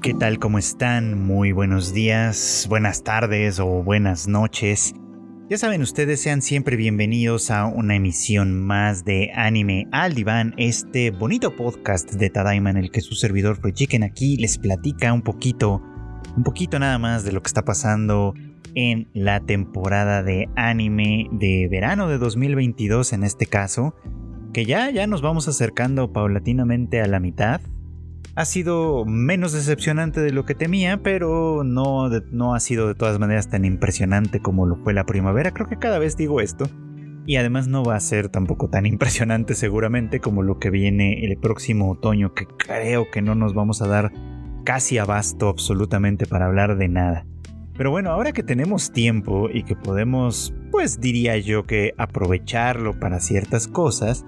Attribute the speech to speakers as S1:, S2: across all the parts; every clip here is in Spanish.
S1: ¿Qué tal? ¿Cómo están? Muy buenos días, buenas tardes o buenas noches. Ya saben, ustedes sean siempre bienvenidos a una emisión más de Anime al Diván, este bonito podcast de Tadaima en el que su servidor Chicken aquí les platica un poquito, un poquito nada más de lo que está pasando en la temporada de anime de verano de 2022 en este caso, que ya ya nos vamos acercando paulatinamente a la mitad ha sido menos decepcionante de lo que temía, pero no, no ha sido de todas maneras tan impresionante como lo fue la primavera. Creo que cada vez digo esto. Y además no va a ser tampoco tan impresionante seguramente como lo que viene el próximo otoño, que creo que no nos vamos a dar casi abasto absolutamente para hablar de nada. Pero bueno, ahora que tenemos tiempo y que podemos, pues diría yo que aprovecharlo para ciertas cosas,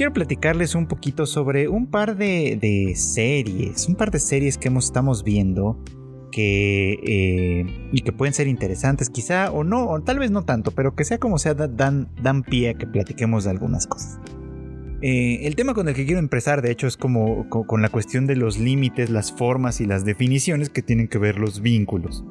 S1: quiero platicarles un poquito sobre un par de, series, un par de series que hemos, estamos viendo que, eh, y que pueden ser interesantes quizá o no, o tal vez no tanto, pero que sea como sea, dan, dan pie a que platiquemos de algunas cosas. Eh, el tema con el que quiero empezar, de hecho, es como con, la cuestión de los límites, las formas y las definiciones que tienen que ver los vínculos.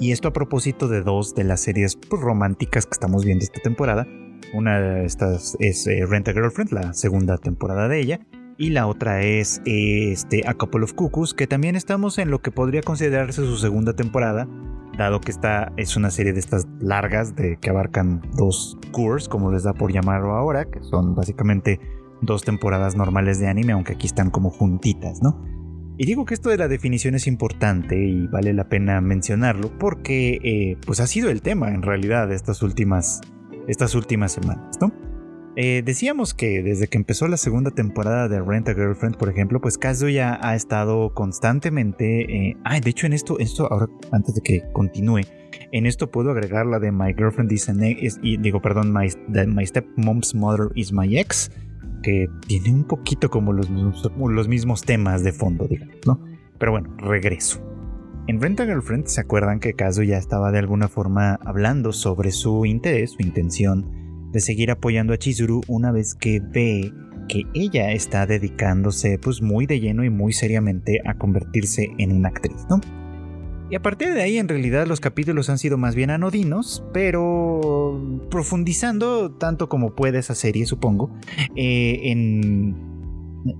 S1: Y esto a propósito de dos de las series pues, románticas que estamos viendo esta temporada, una de estas es eh, Rent a Girlfriend, la segunda temporada de ella. Y la otra es este, A Couple of Cuckoos, que también estamos en lo que podría considerarse su segunda temporada, dado que esta es una serie de estas largas de que abarcan dos cours, como les da por llamarlo ahora, que son básicamente dos temporadas normales de anime, aunque aquí están como juntitas, ¿no? Y digo que esto de la definición es importante y vale la pena mencionarlo porque eh, pues ha sido el tema en realidad de estas últimas estas últimas semanas, ¿no? Eh, decíamos que desde que empezó la segunda temporada de Rent a Girlfriend, por ejemplo, pues Kazuya ha estado constantemente. Ay, de hecho, en esto, esto, ahora, antes de que continúe, en esto puedo agregar la de My Girlfriend is an ex, y digo, perdón, my, my Stepmom's Mother is my ex, que tiene un poquito como los mismos, los mismos temas de fondo, digamos, ¿no? Pero bueno, regreso. En Rent a Girlfriend se acuerdan que Kazuya estaba de alguna forma hablando sobre su interés, su intención de seguir apoyando a Chizuru una vez que ve que ella está dedicándose pues muy de lleno y muy seriamente a convertirse en una actriz, ¿no? Y a partir de ahí en realidad los capítulos han sido más bien anodinos, pero profundizando tanto como puede esa serie supongo, eh, en,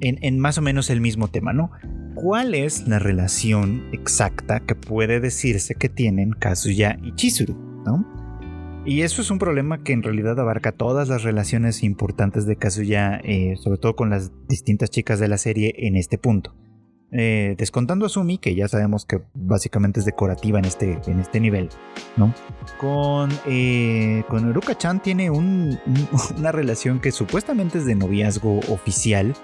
S1: en más o menos el mismo tema, ¿no? Cuál es la relación exacta que puede decirse que tienen Kazuya y Chizuru. Y eso es un problema que en realidad abarca todas las relaciones importantes de Kazuya, eh, sobre todo con las distintas chicas de la serie en este punto. Eh, descontando a Sumi, que ya sabemos que básicamente es decorativa en este, en este nivel, ¿no? Con, eh, con Uruka-chan tiene una relación que supuestamente es de noviazgo oficial,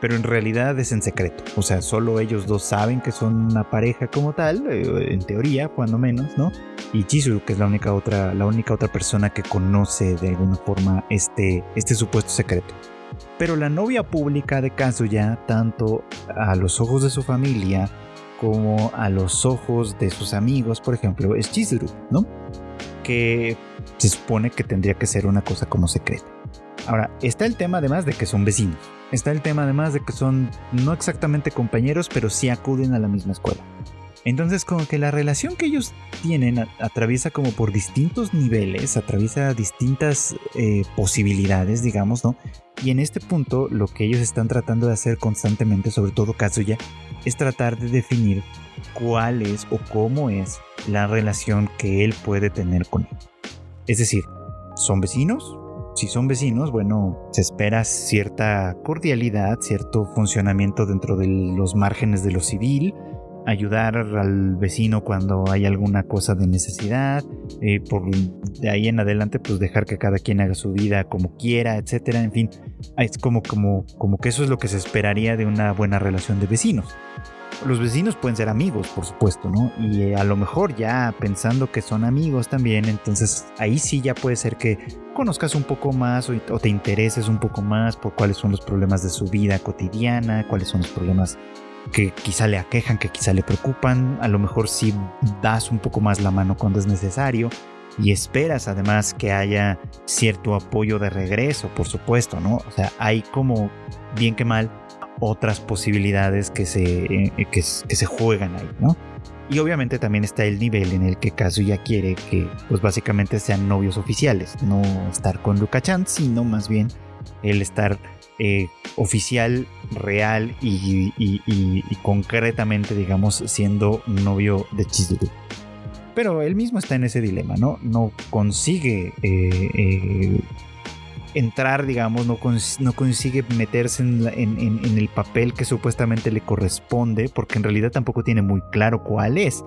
S1: pero en realidad es en secreto. O sea, solo ellos dos saben que son una pareja como tal, eh, en teoría, cuando menos, ¿no? Y Chizuru, que es la única otra, la única otra persona que conoce de alguna forma este, este supuesto secreto. Pero la novia pública de Kazuya, tanto a los ojos de su familia como a los ojos de sus amigos, por ejemplo, es Chizuru, ¿no? Que se supone que tendría que ser una cosa como secreta. Ahora, está el tema además de que son vecinos. Está el tema además de que son no exactamente compañeros, pero sí acuden a la misma escuela. Entonces como que la relación que ellos tienen atraviesa como por distintos niveles, atraviesa distintas eh, posibilidades, digamos, ¿no? Y en este punto lo que ellos están tratando de hacer constantemente, sobre todo Kazuya, es tratar de definir cuál es o cómo es la relación que él puede tener con él. Es decir, ¿son vecinos? Si son vecinos, bueno, se espera cierta cordialidad, cierto funcionamiento dentro de los márgenes de lo civil, ayudar al vecino cuando hay alguna cosa de necesidad, eh, por de ahí en adelante pues dejar que cada quien haga su vida como quiera, etcétera, en fin, es como, como, como que eso es lo que se esperaría de una buena relación de vecinos. Los vecinos pueden ser amigos, por supuesto, ¿no? Y eh, a lo mejor ya pensando que son amigos también, entonces ahí sí ya puede ser que conozcas un poco más o, o te intereses un poco más por cuáles son los problemas de su vida cotidiana, cuáles son los problemas que quizá le aquejan, que quizá le preocupan, a lo mejor si das un poco más la mano cuando es necesario y esperas además que haya cierto apoyo de regreso, por supuesto, ¿no? O sea, hay como, bien que mal, otras posibilidades que se, eh, que, se juegan ahí, ¿no? Y obviamente también está el nivel en el que Kazuya quiere que, pues básicamente sean novios oficiales, no estar con Luka-chan, sino más bien el estar eh, oficial, real y, concretamente, digamos, siendo novio de Chizuru. Pero él mismo está en ese dilema, ¿no? No consigue eh, eh, entrar, digamos, no, consigue meterse en, el papel que supuestamente le corresponde, porque en realidad tampoco tiene muy claro cuál es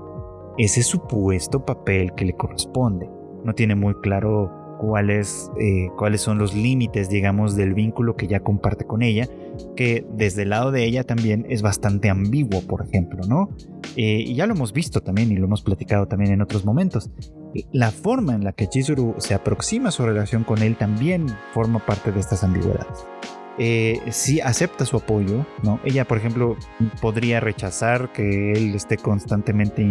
S1: ese supuesto papel que le corresponde. No tiene muy claro cuáles, eh, cuáles son los límites, digamos, del vínculo que ya comparte con ella, que desde el lado de ella también es bastante ambiguo, por ejemplo, ¿no? Eh, y ya lo hemos visto también y lo hemos platicado también en otros momentos. La forma en la que Chizuru se aproxima a su relación con él también forma parte de estas ambigüedades eh, si acepta su apoyo, ¿no? Ella, por ejemplo, podría rechazar que él esté constantemente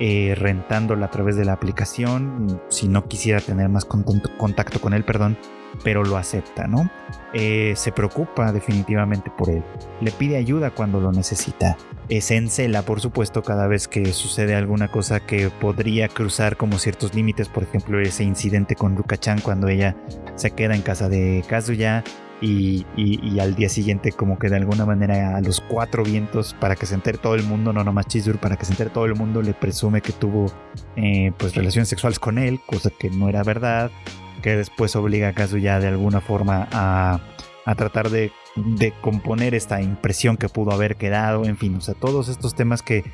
S1: eh, rentándola a través de la aplicación, si no quisiera tener más contacto con él, perdón, pero lo acepta, ¿no? Eh, se preocupa definitivamente por él, le pide ayuda cuando lo necesita, se encela, por supuesto, cada vez que sucede alguna cosa que podría cruzar como ciertos límites, por ejemplo, ese incidente con Luka-chan cuando ella se queda en casa de Kazuya, y, al día siguiente como que de alguna manera a los cuatro vientos para que se entere todo el mundo, no nomás Chizuru, para que se entere todo el mundo le presume que tuvo eh, pues relaciones sexuales con él, cosa que no era verdad, que después obliga a Kazuya de alguna forma a, tratar de, de, componer esta impresión que pudo haber quedado, en fin, o sea, todos estos temas que,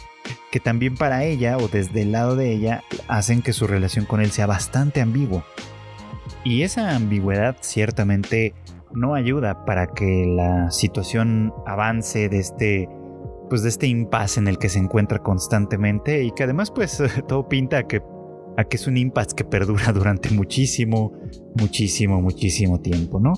S1: que también para ella o desde el lado de ella hacen que su relación con él sea bastante ambigua. Y esa ambigüedad ciertamente no ayuda para que la situación avance de este pues de este impasse en el que se encuentra constantemente y que además pues todo pinta a que, a que es un impasse que perdura durante muchísimo, muchísimo, muchísimo tiempo, ¿no?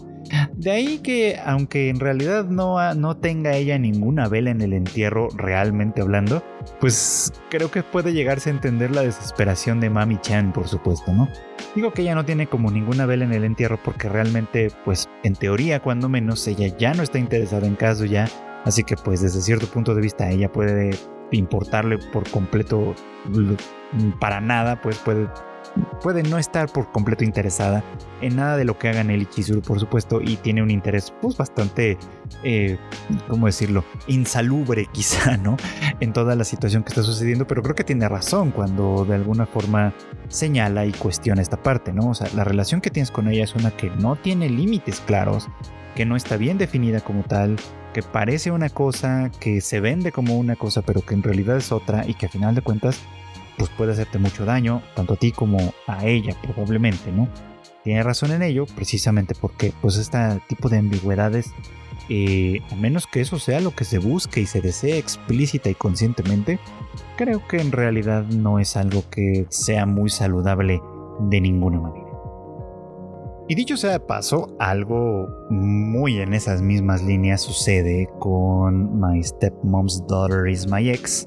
S1: De ahí que, aunque en realidad no, no tenga ella ninguna vela en el entierro, realmente hablando, pues creo que puede llegarse a entender la desesperación de Mami Chan, por supuesto, ¿no? Digo que ella no tiene como ninguna vela en el entierro porque realmente, pues en teoría, cuando menos, ella ya no está interesada en caso ya, así que pues desde cierto punto de vista ella puede importarle por completo para nada, pues puede puede no estar por completo interesada en nada de lo que hagan él y por supuesto, y tiene un interés pues bastante, eh, ¿cómo decirlo?, insalubre quizá, ¿no? En toda la situación que está sucediendo, pero creo que tiene razón cuando de alguna forma señala y cuestiona esta parte, ¿no? O sea, la relación que tienes con ella es una que no tiene límites claros, que no está bien definida como tal, que parece una cosa, que se vende como una cosa, pero que en realidad es otra y que a final de cuentas pues puede hacerte mucho daño, tanto a ti como a ella probablemente, ¿no? Tiene razón en ello, precisamente porque pues este tipo de ambigüedades, eh, a menos que eso sea lo que se busque y se desee explícita y conscientemente, creo que en realidad no es algo que sea muy saludable de ninguna manera. Y dicho sea de paso, algo muy en esas mismas líneas sucede con My Stepmom's Daughter is My Ex,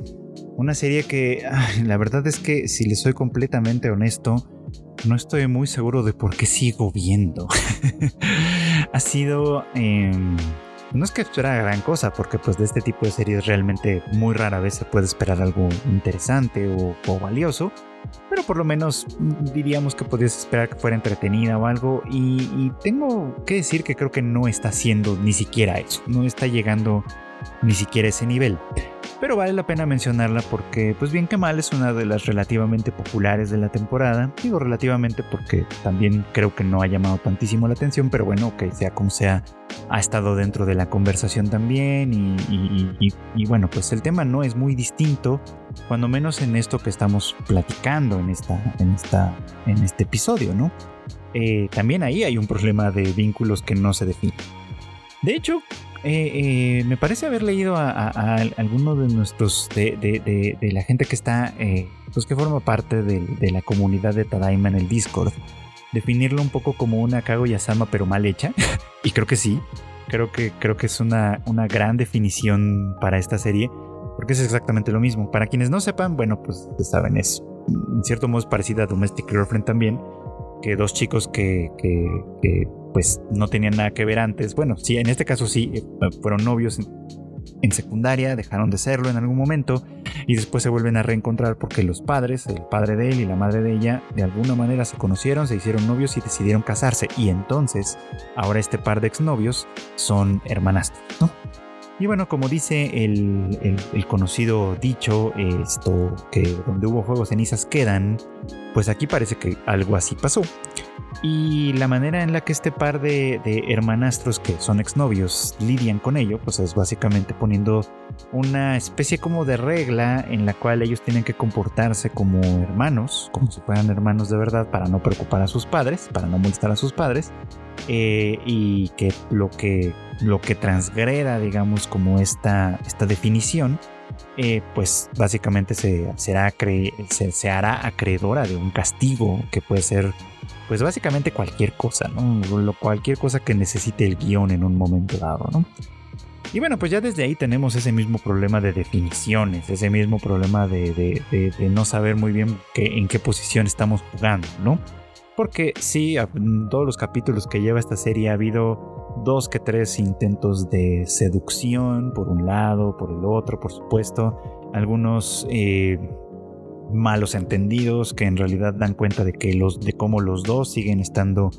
S1: una serie que la verdad es que si le soy completamente honesto, no estoy muy seguro de por qué sigo viendo. ha sido... Em, no es que espera gran cosa, porque pues de este tipo de series realmente muy rara vez se puede esperar algo interesante o, valioso, pero por lo menos diríamos que podrías esperar que fuera entretenida o algo, y, y, tengo que decir que creo que no está haciendo ni siquiera eso, no está llegando ni siquiera a ese nivel pero vale la pena mencionarla porque, pues bien que mal, es una de las relativamente populares de la temporada. Digo relativamente porque también creo que no ha llamado tantísimo la atención, pero bueno, que sea como sea, ha estado dentro de la conversación también y, bueno, pues el tema no es muy distinto, cuando menos en esto que estamos platicando en, esta, en, esta, en este episodio, ¿no? Eh, también ahí hay un problema de vínculos que no se definen. De hecho, eh, eh, me parece haber leído a, alguno de nuestros, de, la gente que está, eh, pues que forma parte de, la comunidad de Tadaima en el Discord, definirlo un poco como una Kaguya-sama pero mal hecha. y creo que sí, creo que, creo que es una, una gran definición para esta serie, porque es exactamente lo mismo. Para quienes no sepan, bueno, pues saben, es en cierto modo parecida a Domestic Girlfriend también dos chicos que, pues no tenían nada que ver antes, bueno, sí, en este caso sí, eh, fueron novios en secundaria, dejaron de serlo en algún momento y después se vuelven a reencontrar porque los padres, el padre de él y la madre de ella, de alguna manera se conocieron, se hicieron novios y decidieron casarse. Y entonces, ahora este par de exnovios son hermanastros, ¿no? Y bueno, como dice el, conocido dicho, esto que donde hubo fuego cenizas quedan, pues aquí parece que algo así pasó. Y la manera en la que este par de, hermanastros que son exnovios lidian con ello, pues es básicamente poniendo una especie como de regla en la cual ellos tienen que comportarse como hermanos, como si fueran hermanos de verdad, para no preocupar a sus padres, para no molestar a sus padres, eh, y que lo que lo que transgreda, digamos, como esta, esta definición, eh, pues básicamente se, será se, se, hará acreedora de un castigo que puede ser, pues básicamente cualquier cosa, ¿no? Cualquier cosa que necesite el guion en un momento dado, ¿no? Y bueno, pues ya desde ahí tenemos ese mismo problema de definiciones, ese mismo problema de, de, no saber muy bien en qué posición estamos jugando, ¿no? Porque sí, en todos los capítulos que lleva esta serie ha habido dos que tres intentos de seducción, por un lado, por el otro, por supuesto. Algunos eh, malos entendidos que en realidad dan cuenta de que los de cómo los dos siguen estando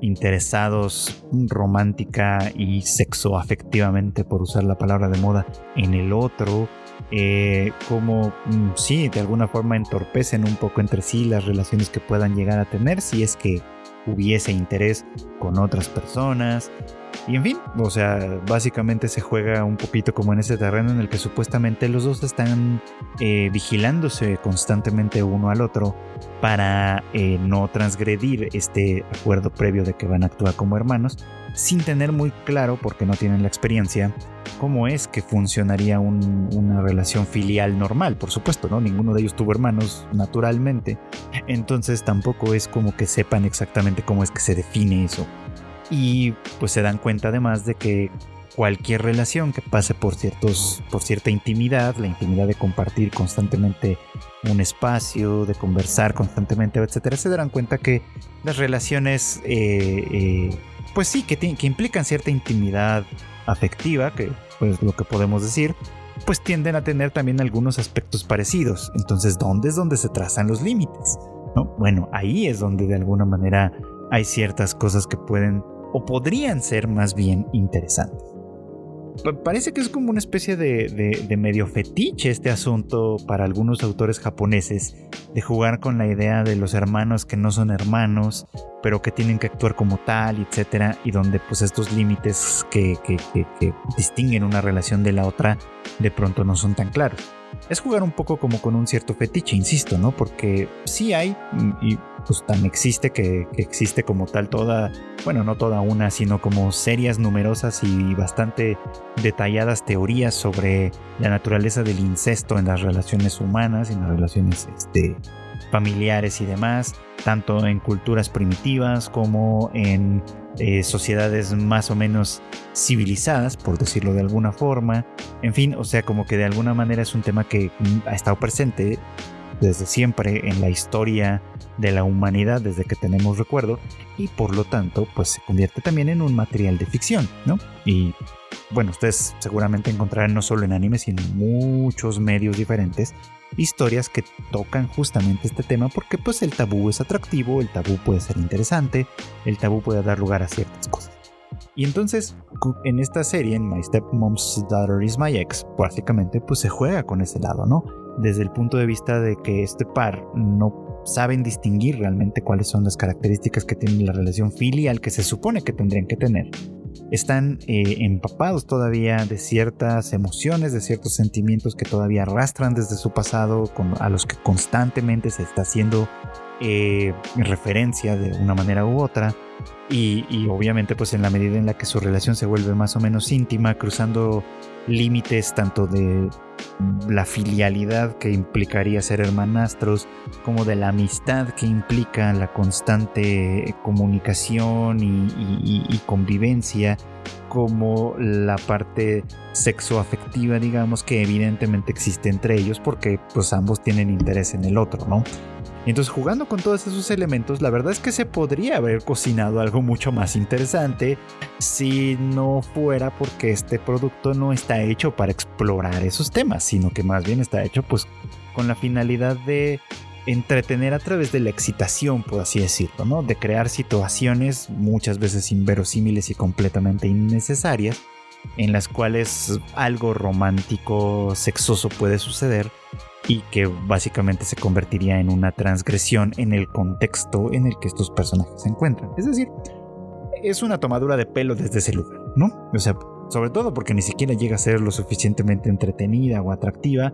S1: interesados romántica y sexo afectivamente por usar la palabra de moda en el otro eh, como mm, sí de alguna forma entorpecen un poco entre sí las relaciones que puedan llegar a tener si es que hubiese interés con otras personas y en fin, o sea, básicamente se juega un poquito como en ese terreno en el que supuestamente los dos están eh, vigilándose constantemente uno al otro para eh, no transgredir este acuerdo previo de que van a actuar como hermanos, sin tener muy claro, porque no tienen la experiencia, cómo es que funcionaría una relación filial normal, por supuesto, ¿no? Ninguno de ellos tuvo hermanos naturalmente, entonces tampoco es como que sepan exactamente cómo es que se define eso y pues se dan cuenta además de que cualquier relación que pase por ciertos por cierta intimidad la intimidad de compartir constantemente un espacio de conversar constantemente etcétera se darán cuenta que las relaciones eh, eh, pues sí que, que implican cierta intimidad afectiva que pues lo que podemos decir pues tienden a tener también algunos aspectos parecidos entonces dónde es donde se trazan los límites ¿No? bueno ahí es donde de alguna manera hay ciertas cosas que pueden o podrían ser más bien interesantes. parece que es como una especie de, medio fetiche este asunto para algunos autores japoneses de jugar con la idea de los hermanos que no son hermanos, pero que tienen que actuar como tal, etcétera, y donde pues estos límites que distinguen una relación de la otra de pronto no son tan claros es jugar un poco como con un cierto fetiche, insisto, ¿no? Porque sí hay, y pues tan existe que, existe como tal toda, bueno, no toda una, sino como serias, numerosas y bastante detalladas teorías sobre la naturaleza del incesto en las relaciones humanas, en las relaciones este, familiares y demás, tanto en culturas primitivas como en eh, sociedades más o menos civilizadas, por decirlo de alguna forma. En fin, o sea, como que de alguna manera es un tema que ha estado presente desde siempre en la historia de la humanidad desde que tenemos recuerdo y por lo tanto pues se convierte también en un material de ficción, ¿no? Y bueno, ustedes seguramente encontrarán no solo en anime sino en muchos medios diferentes historias que tocan justamente este tema porque pues el tabú es atractivo, el tabú puede ser interesante, el tabú puede dar lugar a ciertas cosas. Y entonces en esta serie, en My Stepmom's Daughter is My Ex, básicamente pues se juega con ese lado, ¿no? Desde el punto de vista de que este par no saben distinguir realmente cuáles son las características que tiene la relación filial que se supone que tendrían que tener están eh, empapados todavía de ciertas emociones, de ciertos sentimientos que todavía arrastran desde su pasado, a los que constantemente se está haciendo eh, referencia de una manera u otra. Y, obviamente pues en la medida en la que su relación se vuelve más o menos íntima, cruzando límites tanto de la filialidad que implicaría ser hermanastros, como de la amistad que implica la constante comunicación y, convivencia, como la parte sexoafectiva, digamos, que evidentemente existe entre ellos porque pues ambos tienen interés en el otro, ¿no? Y entonces jugando con todos esos elementos, la verdad es que se podría haber cocinado algo mucho más interesante si no fuera porque este producto no está hecho para explorar esos temas, sino que más bien está hecho pues con la finalidad de entretener a través de la excitación, por así decirlo, ¿no? De crear situaciones muchas veces inverosímiles y completamente innecesarias en las cuales algo romántico, sexoso puede suceder y que básicamente se convertiría en una transgresión en el contexto en el que estos personajes se encuentran. Es decir, es una tomadura de pelo desde ese lugar, ¿no? O sea, sobre todo porque ni siquiera llega a ser lo suficientemente entretenida o atractiva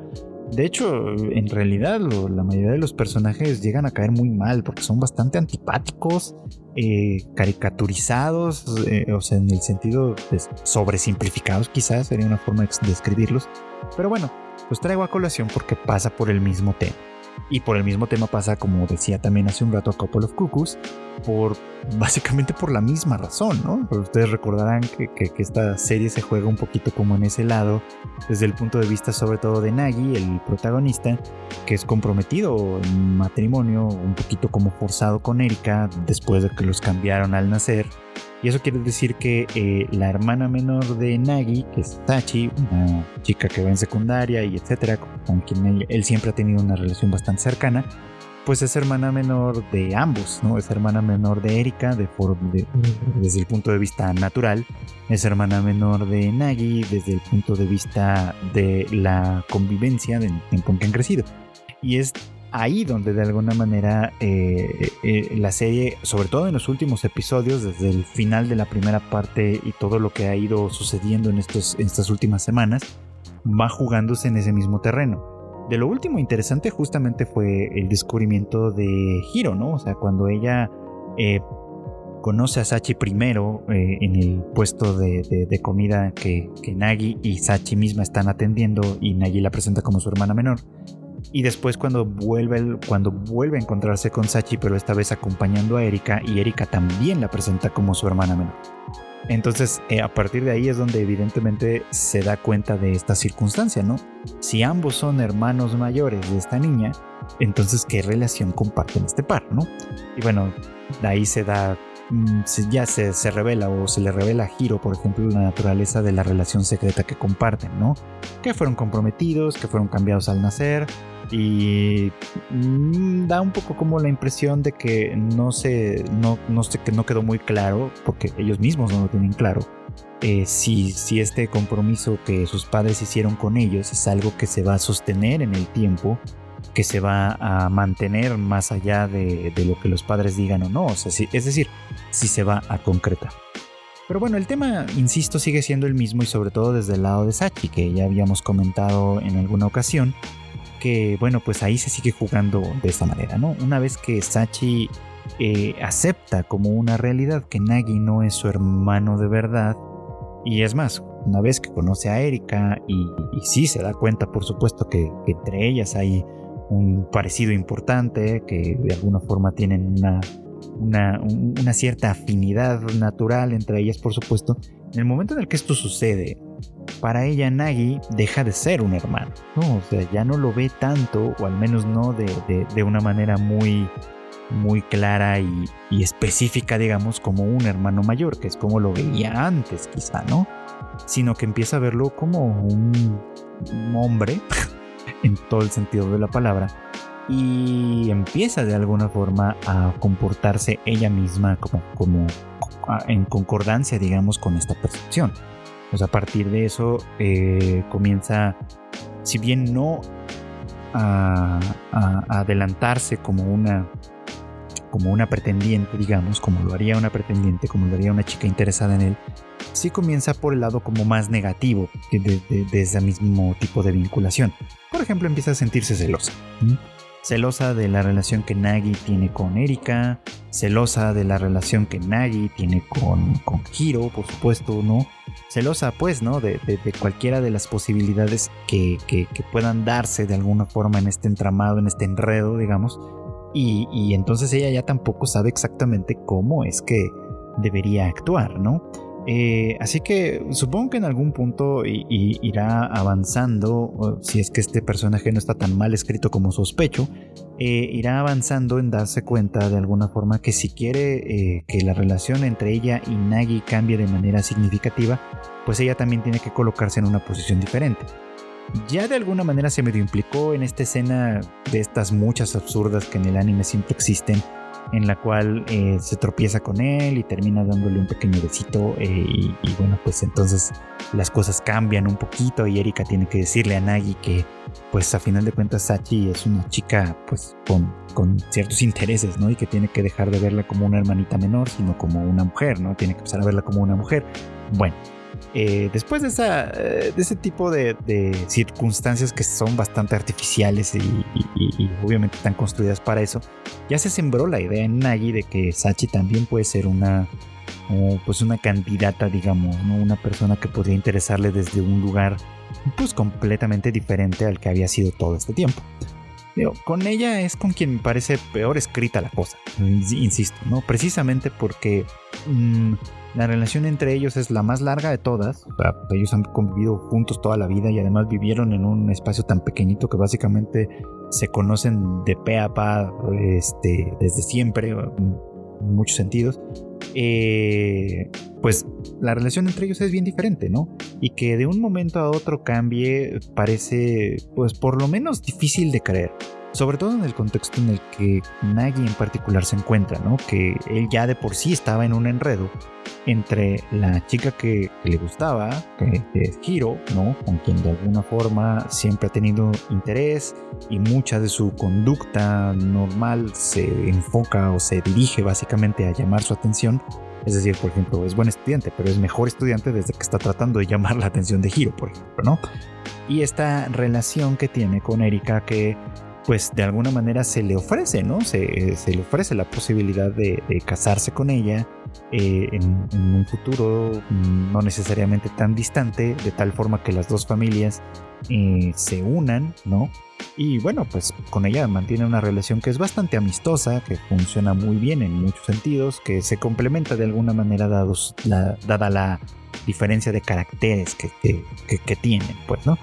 S1: de hecho, en realidad la mayoría de los personajes llegan a caer muy mal porque son bastante antipáticos, eh, caricaturizados, eh, o sea, en el sentido de sobresimplificados quizás sería una forma de describirlos. Pero bueno, los traigo a colación porque pasa por el mismo tema. Y por el mismo tema pasa, como decía también hace un rato a Couple of Cuckoos, por básicamente por la misma razón, ¿no? Pero ustedes recordarán que, esta serie se juega un poquito como en ese lado, desde el punto de vista sobre todo de Nagi, el protagonista, que es comprometido en matrimonio, un poquito como forzado con Erika, después de que los cambiaron al nacer y eso quiere decir que eh, la hermana menor de Nagi, que es Tachi, una chica que va en secundaria y etcétera, con quien él, siempre ha tenido una relación bastante cercana, pues es hermana menor de ambos, ¿no? Es hermana menor de Erika de, desde el punto de vista natural, es hermana menor de Nagi desde el punto de vista de la convivencia del tiempo en que han crecido. Y es ahí donde de alguna manera eh, eh, la serie, sobre todo en los últimos episodios, desde el final de la primera parte y todo lo que ha ido sucediendo en, estos, estas últimas semanas, va jugándose en ese mismo terreno. De lo último interesante justamente fue el descubrimiento de Hiro, ¿no? O sea, cuando ella eh, conoce a Sachi primero en el puesto de, comida que, que, Nagi y Sachi misma están atendiendo y Nagi la presenta como su hermana menor. Y después cuando vuelve, cuando vuelve a encontrarse con Sachi, pero esta vez acompañando a Erika, y Erika también la presenta como su hermana menor. Entonces, eh, a partir de ahí es donde evidentemente se da cuenta de esta circunstancia, ¿no? Si ambos son hermanos mayores de esta niña, entonces, ¿qué relación comparten este par, no? Y bueno, de ahí se da, mm, ya se, se revela o se le revela a Hiro, por ejemplo, la naturaleza de la relación secreta que comparten, ¿no? Que fueron comprometidos, que fueron cambiados al nacer, y mm, da un poco como la impresión de que no se no, no sé que no quedó muy claro porque ellos mismos no lo tienen claro eh, si, si este compromiso que sus padres hicieron con ellos es algo que se va a sostener en el tiempo que se va a mantener más allá de, lo que los padres digan o no o sea, es decir si se va a concretar. Pero bueno, el tema, insisto, sigue siendo el mismo y sobre todo desde el lado de Sachi, que ya habíamos comentado en alguna ocasión, que, bueno, pues ahí se sigue jugando de esta manera, ¿no? Una vez que Sachi eh, acepta como una realidad que Nagi no es su hermano de verdad, y es más, una vez que conoce a Erika y, sí se da cuenta, por supuesto, que, entre ellas hay un parecido importante, que de alguna forma tienen una, una, una, cierta afinidad natural entre ellas, por supuesto. En el momento en el que esto sucede, para ella Nagi deja de ser un hermano, ¿no? O sea, ya no lo ve tanto, o al menos no de, una manera muy, muy clara y, específica, digamos, como un hermano mayor, que es como lo veía antes quizá, ¿no? Sino que empieza a verlo como un, hombre, en todo el sentido de la palabra, y empieza de alguna forma a comportarse ella misma como, como en concordancia, digamos, con esta percepción. Pues a partir de eso eh, comienza, si bien no a, adelantarse como una, como una pretendiente, digamos, como lo haría una pretendiente, como lo haría una chica interesada en él, sí comienza por el lado como más negativo de, ese mismo tipo de vinculación. Por ejemplo, empieza a sentirse celosa celosa de la relación que Nagi tiene con Erika, celosa de la relación que Nagi tiene con, con Hiro, por supuesto, ¿no? Celosa, pues, ¿no? De, cualquiera de las posibilidades que, puedan darse de alguna forma en este entramado, en este enredo, digamos. Y, y entonces ella ya tampoco sabe exactamente cómo es que debería actuar, ¿no? Eh, así que supongo que en algún punto irá avanzando, si es que este personaje no está tan mal escrito como sospecho, eh, irá avanzando en darse cuenta de alguna forma que si quiere eh, que la relación entre ella y Nagi cambie de manera significativa, pues ella también tiene que colocarse en una posición diferente. Ya de alguna manera se medio implicó en esta escena de estas muchas absurdas que en el anime siempre existen, en la cual eh, se tropieza con él y termina dándole un pequeño besito eh, y, bueno pues entonces las cosas cambian un poquito y Erika tiene que decirle a Nagi que pues a final de cuentas Sachi es una chica pues con, con ciertos intereses no y que tiene que dejar de verla como una hermanita menor sino como una mujer no tiene que empezar a verla como una mujer. Bueno eh, después eh, de ese tipo de, circunstancias que son bastante artificiales y, obviamente están construidas para eso, ya se sembró la idea en Nagi de que Sachi también puede ser una, pues una candidata, digamos, una persona que podría interesarle desde un lugar pues completamente diferente al que había sido todo este tiempo. Con ella es con quien me parece peor escrita la cosa, insisto, ¿no? Precisamente porque... Mm, la relación entre ellos es la más larga de todas. ellos han convivido juntos toda la vida y además vivieron en un espacio tan pequeñito que básicamente se conocen de pe a pa este, desde siempre, muchos sentidos. Eh, pues la relación entre ellos es bien diferente, ¿no? Y que de un momento a otro cambie parece, pues por lo menos difícil de creer sobre todo en el contexto en el que Nagi en particular se encuentra, ¿no? Que él ya de por sí estaba en un enredo entre la chica que, le gustaba, que, es Hiro, ¿no? Con quien de alguna forma siempre ha tenido interés y mucha de su conducta normal se enfoca o se dirige básicamente a llamar su atención. Es decir, por ejemplo, es buen estudiante, pero es mejor estudiante desde que está tratando de llamar la atención de Hiro, por ejemplo, ¿no? Y esta relación que tiene con Erika que pues de alguna manera se le ofrece, ¿no? Se, le ofrece la posibilidad de, casarse con ella eh, en, un futuro mm, no necesariamente tan distante, de tal forma que las dos familias eh, se unan, ¿no? Y bueno, pues con ella mantiene una relación que es bastante amistosa, que funciona muy bien en muchos sentidos, que se complementa de alguna manera dados dada la diferencia de caracteres que, que, tienen, pues, ¿no?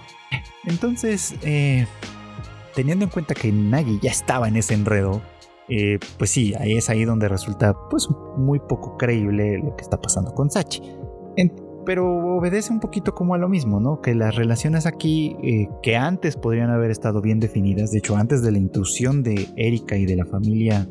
S1: Entonces, eh, teniendo en cuenta que Nagi ya estaba en ese enredo, eh, pues sí, ahí es ahí donde resulta pues muy poco creíble lo que está pasando con Sachi. pero obedece un poquito como a lo mismo, ¿no? Que las relaciones aquí eh, que antes podrían haber estado bien definidas, de hecho antes de la intrusión de Erika y de la familia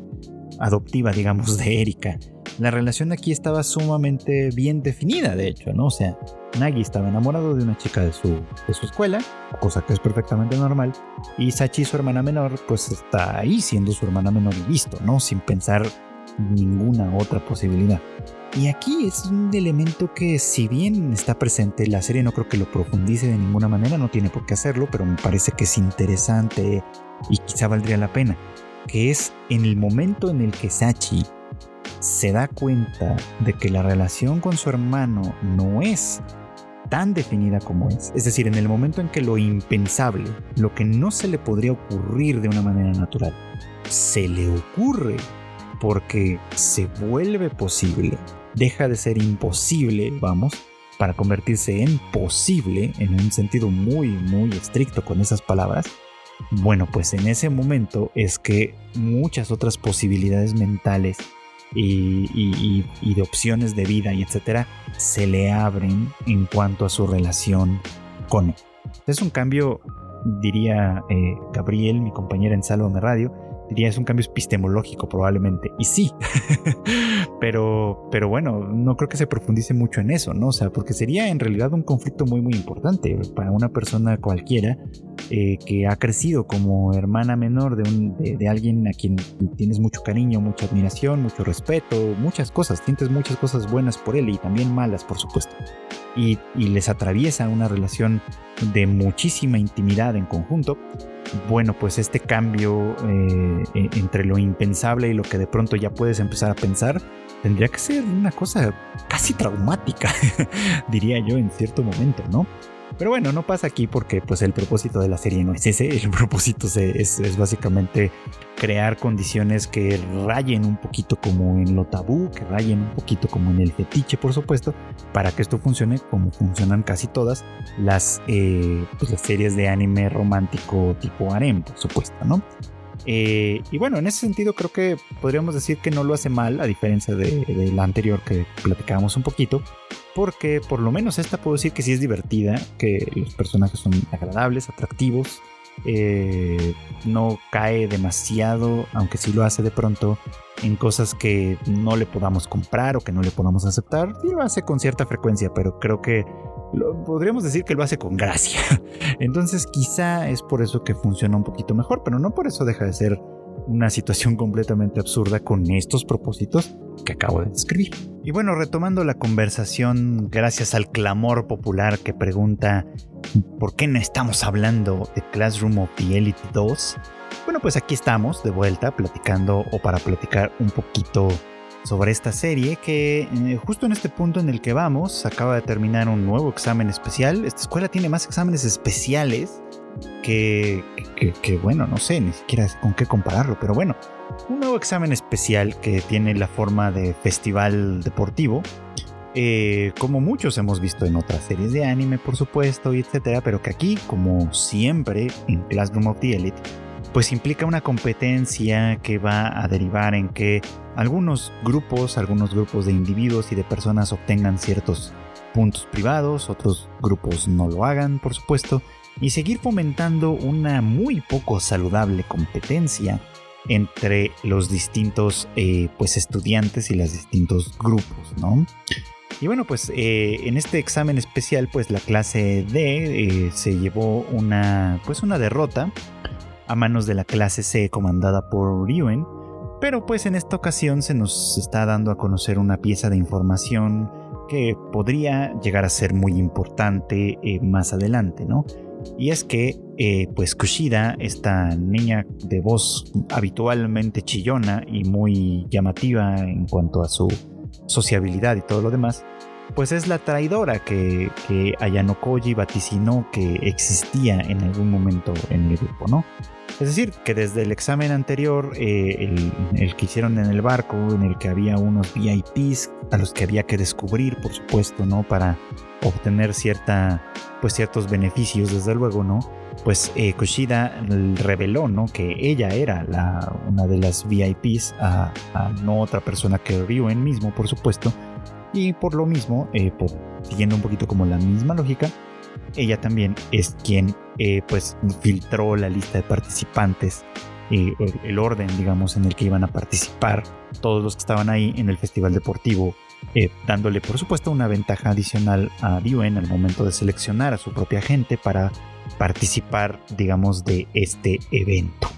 S1: adoptiva, digamos, de Erika, la relación aquí estaba sumamente bien definida, de hecho, ¿no? O sea, Nagi estaba enamorado de una chica de su, de su escuela, cosa que es perfectamente normal, y Sachi, su hermana menor, pues está ahí siendo su hermana menor y listo, ¿no? Sin pensar ninguna otra posibilidad. Y aquí es un elemento que si bien está presente, la serie no creo que lo profundice de ninguna manera, no tiene por qué hacerlo, pero me parece que es interesante y quizá valdría la pena, que es en el momento en el que Sachi se da cuenta de que la relación con su hermano no es tan definida como es. Es decir, en el momento en que lo impensable, lo que no se le podría ocurrir de una manera natural, se le ocurre porque se vuelve posible, deja de ser imposible, vamos, para convertirse en posible, en un sentido muy, muy estricto con esas palabras, bueno, pues en ese momento es que muchas otras posibilidades mentales y, de opciones de vida y etcétera se le abren en cuanto a su relación con él. Es un cambio, diría eh, Gabriel, mi compañera en Salón de Radio, diría es un cambio epistemológico probablemente. Y sí, pero, pero bueno, no creo que se profundice mucho en eso, ¿no? O sea, porque sería en realidad un conflicto muy, muy importante para una persona cualquiera eh, que ha crecido como hermana menor de, un, de, alguien a quien tienes mucho cariño, mucha admiración, mucho respeto, muchas cosas, sientes muchas cosas buenas por él y también malas, por supuesto. Y, y les atraviesa una relación de muchísima intimidad en conjunto, bueno, pues este cambio eh, e, entre lo impensable y lo que de pronto ya puedes empezar a pensar, tendría que ser una cosa casi traumática, diría yo, en cierto momento, ¿no? Pero bueno, no pasa aquí porque pues el propósito de la serie no es ese, el propósito es, básicamente crear condiciones que rayen un poquito como en lo tabú, que rayen un poquito como en el fetiche, por supuesto, para que esto funcione como funcionan casi todas las, eh, pues, series de anime romántico tipo harem, por supuesto, ¿no? Eh, y bueno, en ese sentido creo que podríamos decir que no lo hace mal, a diferencia de, la anterior que platicábamos un poquito, porque por lo menos esta puedo decir que sí es divertida, que los personajes son agradables, atractivos, eh, no cae demasiado, aunque sí lo hace de pronto en cosas que no le podamos comprar o que no le podamos aceptar, sí lo hace con cierta frecuencia, pero creo que podríamos decir que lo hace con gracia. Entonces quizá es por eso que funciona un poquito mejor, pero no por eso deja de ser una situación completamente absurda con estos propósitos que acabo de describir. Y bueno, retomando la conversación gracias al clamor popular que pregunta ¿por qué no estamos hablando de Classroom of the Elite 2? Bueno, pues aquí estamos de vuelta platicando o para platicar un poquito sobre esta serie que eh, justo en este punto en el que vamos acaba de terminar un nuevo examen especial. Esta escuela tiene más exámenes especiales que, bueno, no sé ni siquiera con qué compararlo, pero bueno, un nuevo examen especial que tiene la forma de festival deportivo. Eh, como muchos hemos visto en otras series de anime, por supuesto, y etcétera, pero que aquí, como siempre en Classroom of the Elite, pues implica una competencia que va a derivar en que algunos grupos, algunos grupos de individuos y de personas obtengan ciertos puntos privados, otros grupos no lo hagan, por supuesto, y seguir fomentando una muy poco saludable competencia entre los distintos eh, pues estudiantes y los distintos grupos, ¿no? Y bueno, pues eh, en este examen especial, pues la clase D eh, se llevó una, pues una derrota a manos de la clase C comandada por Ryuen, pero pues en esta ocasión se nos está dando a conocer una pieza de información que podría llegar a ser muy importante más adelante, ¿no? Y es que, eh, pues Kushida, esta niña de voz habitualmente chillona y muy llamativa en cuanto a su sociabilidad y todo lo demás, pues es la traidora que, que Ayano Koji vaticinó que existía en algún momento en el grupo, ¿no? Es decir, que desde el examen anterior, eh, el, que hicieron en el barco, en el que había unos VIPs a los que había que descubrir, por supuesto, ¿no? Para obtener cierta, pues ciertos beneficios, desde luego, ¿no? Pues eh, Kushida reveló, ¿no? Que ella era la, una de las VIPs a, no otra persona que Ryuen mismo, por supuesto. Y por lo mismo, eh, siguiendo un poquito como la misma lógica, ella también es quien eh, pues filtró la lista de participantes, eh, el, orden digamos en el que iban a participar todos los que estaban ahí en el festival deportivo, eh, dándole por supuesto una ventaja adicional a Duen al momento de seleccionar a su propia gente para participar digamos de este evento.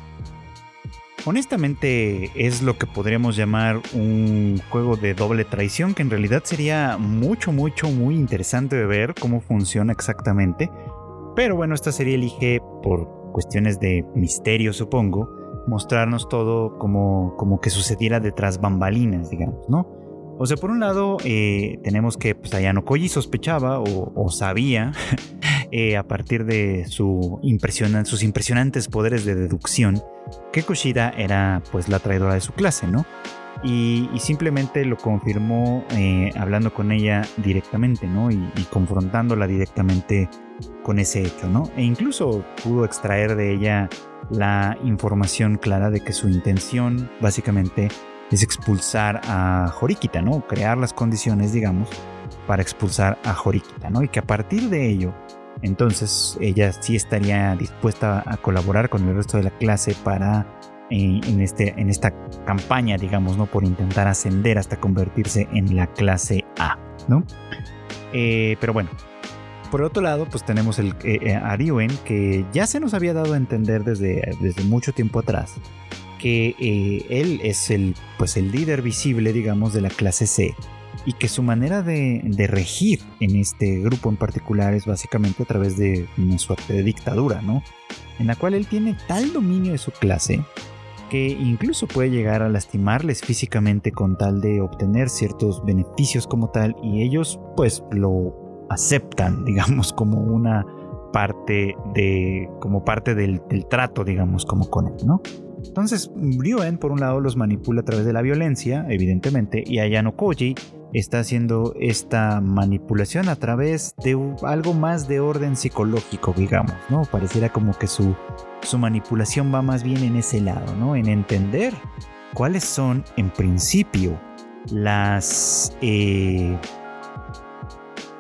S1: Honestamente es lo que podríamos llamar un juego de doble traición que en realidad sería mucho, mucho, muy interesante de ver cómo funciona exactamente. Pero bueno, esta serie elige, por cuestiones de misterio supongo, mostrarnos todo como, como que sucediera detrás bambalinas, digamos, ¿no? O sea, por un lado, eh, tenemos que pues, Ayano Koji sospechaba o, sabía, eh, a partir de su sus impresionantes poderes de deducción, que Kushida era pues la traidora de su clase, ¿no? Y, simplemente lo confirmó eh, hablando con ella directamente, ¿no? Y, confrontándola directamente con ese hecho, ¿no? E incluso pudo extraer de ella la información clara de que su intención básicamente es expulsar a Horikita, ¿no? Crear las condiciones, digamos, para expulsar a Horikita, ¿no? Y que a partir de ello, entonces ella sí estaría dispuesta a colaborar con el resto de la clase para eh, en, este, en esta campaña, digamos, ¿no? Por intentar ascender hasta convertirse en la clase A, ¿no? Eh, pero bueno, por otro lado, pues tenemos el, eh, a que ya se nos había dado a entender desde, desde mucho tiempo atrás que eh, él es el, pues el líder visible, digamos, de la clase C y que su manera de, regir en este grupo en particular es básicamente a través de una suerte de dictadura, ¿no? En la cual él tiene tal dominio de su clase que incluso puede llegar a lastimarles físicamente con tal de obtener ciertos beneficios como tal y ellos pues lo aceptan, digamos, como una parte de, como parte del, trato, digamos, como con él, ¿no? Entonces, Ryuen, por un lado, los manipula a través de la violencia, evidentemente, y Ayano Koji está haciendo esta manipulación a través de algo más de orden psicológico, digamos, ¿no? Pareciera como que su, su manipulación va más bien en ese lado, ¿no? En entender cuáles son, en principio, las... Eh,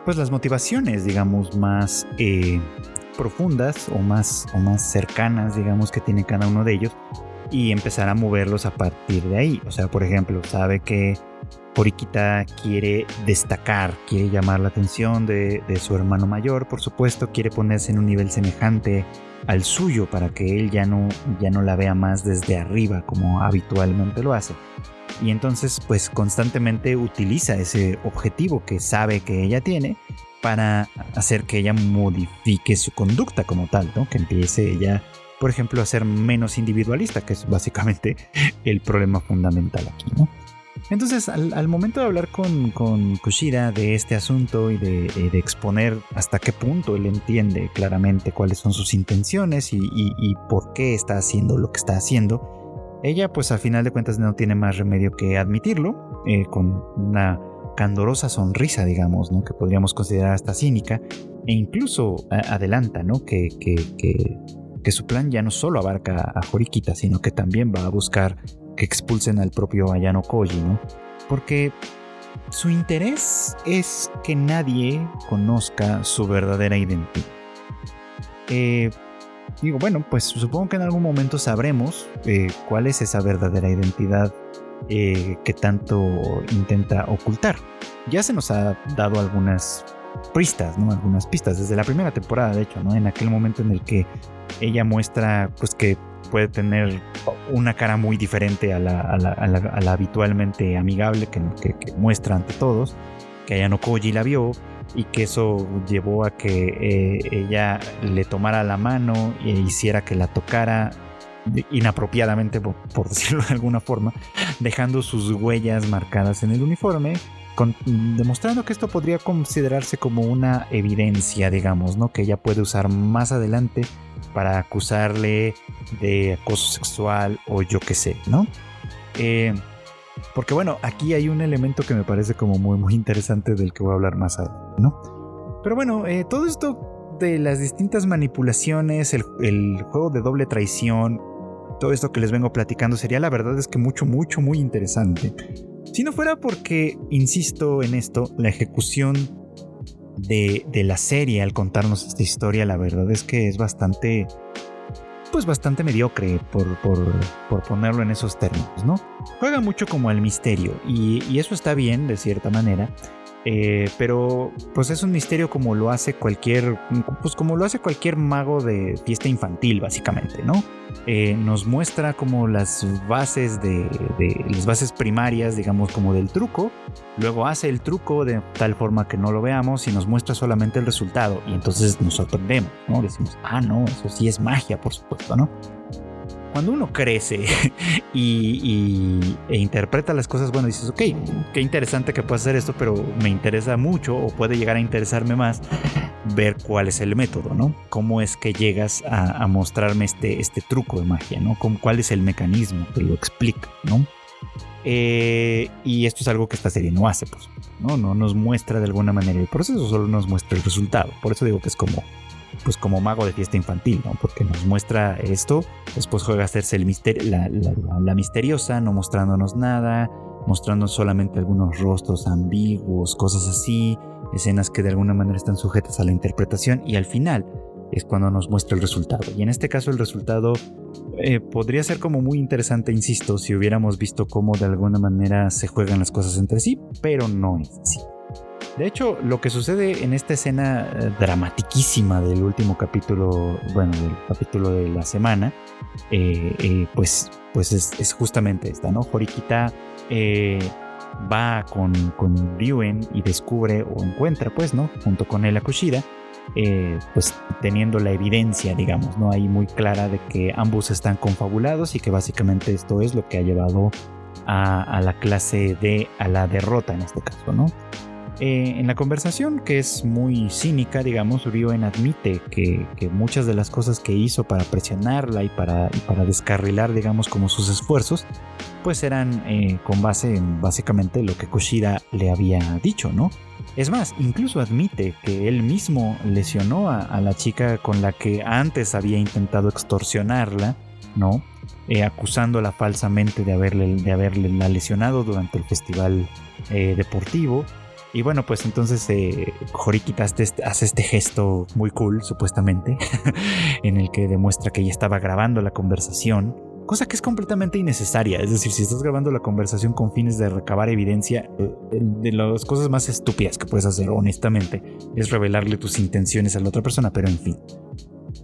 S1: pues las motivaciones, digamos, más eh, profundas o más, o más cercanas, digamos, que tiene cada uno de ellos y empezar a moverlos a partir de ahí. O sea, por ejemplo, sabe que Horikita quiere destacar, quiere llamar la atención de, su hermano mayor, por supuesto, quiere ponerse en un nivel semejante al suyo para que él ya no, ya no la vea más desde arriba como habitualmente lo hace. Y entonces pues constantemente utiliza ese objetivo que sabe que ella tiene para hacer que ella modifique su conducta como tal, ¿no? Que empiece ella, por ejemplo, a ser menos individualista, que es básicamente el problema fundamental aquí. Entonces, al, momento de hablar con, Kushida de este asunto y de, eh, exponer hasta qué punto él entiende claramente cuáles son sus intenciones y, por qué está haciendo lo que está haciendo, ella pues al final de cuentas no tiene más remedio que admitirlo eh, con una candorosa sonrisa, digamos, ¿no? que podríamos considerar hasta cínica, e incluso adelanta ¿no? que, que, que, su plan ya no solo abarca a Horikita, sino que también va a buscar que expulsen al propio Ayano Koji, ¿no? Porque su interés es que nadie conozca su verdadera identidad. Eh, digo, bueno, pues supongo que en algún momento sabremos eh, cuál es esa verdadera identidad eh, que tanto intenta ocultar. Ya se nos ha dado algunas pistas, ¿no? Algunas pistas desde la primera temporada, de hecho, ¿no? En aquel momento en el que ella muestra, pues que puede tener una cara muy diferente a la, habitualmente amigable que, muestra ante todos, que Ayano Koji la vio y que eso llevó a que eh, ella le tomara la mano e hiciera que la tocara inapropiadamente, por, decirlo de alguna forma, dejando sus huellas marcadas en el uniforme, demostrando que esto podría considerarse como una evidencia, digamos, ¿no? Que ella puede usar más adelante para acusarle de acoso sexual o yo qué sé, ¿no? Eh, porque bueno, aquí hay un elemento que me parece como muy, muy interesante del que voy a hablar más adelante, ¿no? Pero bueno, eh, todo esto de las distintas manipulaciones, el, el, juego de doble traición, todo esto que les vengo platicando sería la verdad es que mucho, mucho, muy interesante. Si no fuera porque, insisto en esto, la ejecución de, la serie al contarnos esta historia, la verdad es que es bastante, pues bastante mediocre, por, por, ponerlo en esos términos, ¿no? Juega mucho como al misterio y eso está bien, de cierta manera. Eh, pero pues es un misterio como lo hace cualquier, pues como lo hace cualquier mago de fiesta infantil, básicamente, ¿no? Eh, nos muestra como las bases de, las bases primarias, digamos, como del truco. Luego hace el truco de tal forma que no lo veamos y nos muestra solamente el resultado. Y entonces nos sorprendemos, ¿no? Decimos, ah, no, eso sí es magia, por supuesto, ¿no? Cuando uno crece y, e interpreta las cosas, bueno, dices, ok, qué interesante que pueda hacer esto, pero me interesa mucho o puede llegar a interesarme más ver cuál es el método, ¿no? Cómo es que llegas a, mostrarme este, este truco de magia, ¿no? ¿Cuál es el mecanismo que lo explica, ¿no? Eh, y esto es algo que esta serie no hace, pues, ¿no? No nos muestra de alguna manera el proceso, solo nos muestra el resultado. Por eso digo que es como pues como mago de fiesta infantil, ¿no? Porque nos muestra esto, después juega a hacerse el misterio, la, misteriosa, no mostrándonos nada, mostrando solamente algunos rostros ambiguos, cosas así, escenas que de alguna manera están sujetas a la interpretación y al final es cuando nos muestra el resultado. Y en este caso el resultado eh, podría ser como muy interesante, insisto, si hubiéramos visto cómo de alguna manera se juegan las cosas entre sí, pero no es así. De hecho, lo que sucede en esta escena eh, dramatiquísima del último capítulo, bueno, del capítulo de la semana, eh, eh, pues, pues es, justamente esta, ¿no? Horikita va con, con Ryuen y descubre o encuentra, pues, ¿no? Junto con él a Kushida, pues teniendo la evidencia, digamos, ¿no? Ahí muy clara de que ambos están confabulados y que básicamente esto es lo que ha llevado a, a la clase de, a la derrota en este caso, ¿no? Eh, en la conversación, que es muy cínica, digamos, Ryoen admite que, muchas de las cosas que hizo para presionarla y para, descarrilar, digamos, como sus esfuerzos, pues eran eh, con base en básicamente lo que Kushida le había dicho, ¿no? Es más, incluso admite que él mismo lesionó a, la chica con la que antes había intentado extorsionarla, ¿no? Eh, acusándola falsamente de haberle, de haberle lesionado durante el festival deportivo y bueno, pues entonces eh, Horikita hace este gesto muy cool, supuestamente, en el que demuestra que ella estaba grabando la conversación, cosa que es completamente innecesaria. Es decir, si estás grabando la conversación con fines de recabar evidencia, eh, de las cosas más estúpidas que puedes hacer, honestamente, es revelarle tus intenciones a la otra persona, pero en fin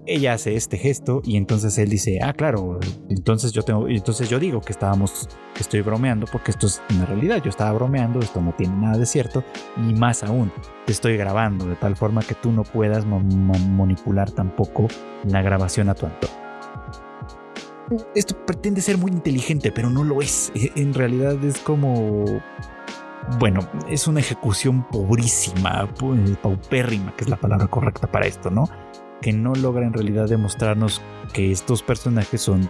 S1: ella hace este gesto y entonces él dice, ah, claro, entonces yo tengo, entonces yo digo que estábamos, estoy bromeando porque esto es una realidad, yo estaba bromeando, esto no tiene nada de cierto y más aún, te estoy grabando de tal forma que tú no puedas manipular tampoco la grabación a tu antojo. Esto pretende ser muy inteligente, pero no lo es. E, en realidad es como bueno, es una ejecución pobrísima, paupérrima, que es la palabra correcta para esto, ¿no? Que no logra en realidad demostrarnos que estos personajes son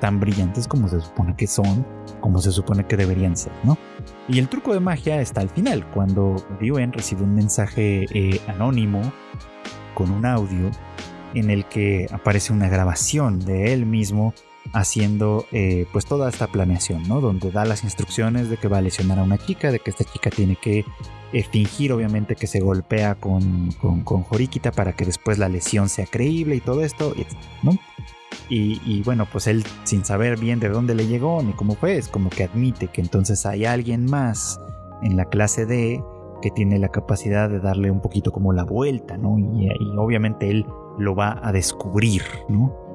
S1: tan brillantes como se supone que son, como se supone que deberían ser, ¿no? Y el truco de magia está al final, cuando Ryuen recibe un mensaje eh, anónimo con un audio en el que aparece una grabación de él mismo haciendo eh, pues toda esta planeación, ¿no? Donde da las instrucciones de que va a lesionar a una chica, de que esta chica tiene que eh, fingir obviamente que se golpea con, con, con, Horikita para que después la lesión sea creíble y todo esto, ¿no? Y, y, bueno, pues él sin saber bien de dónde le llegó ni cómo fue, es como que admite que entonces hay alguien más en la clase D que tiene la capacidad de darle un poquito como la vuelta, ¿no? Y, y obviamente él lo va a descubrir, ¿no?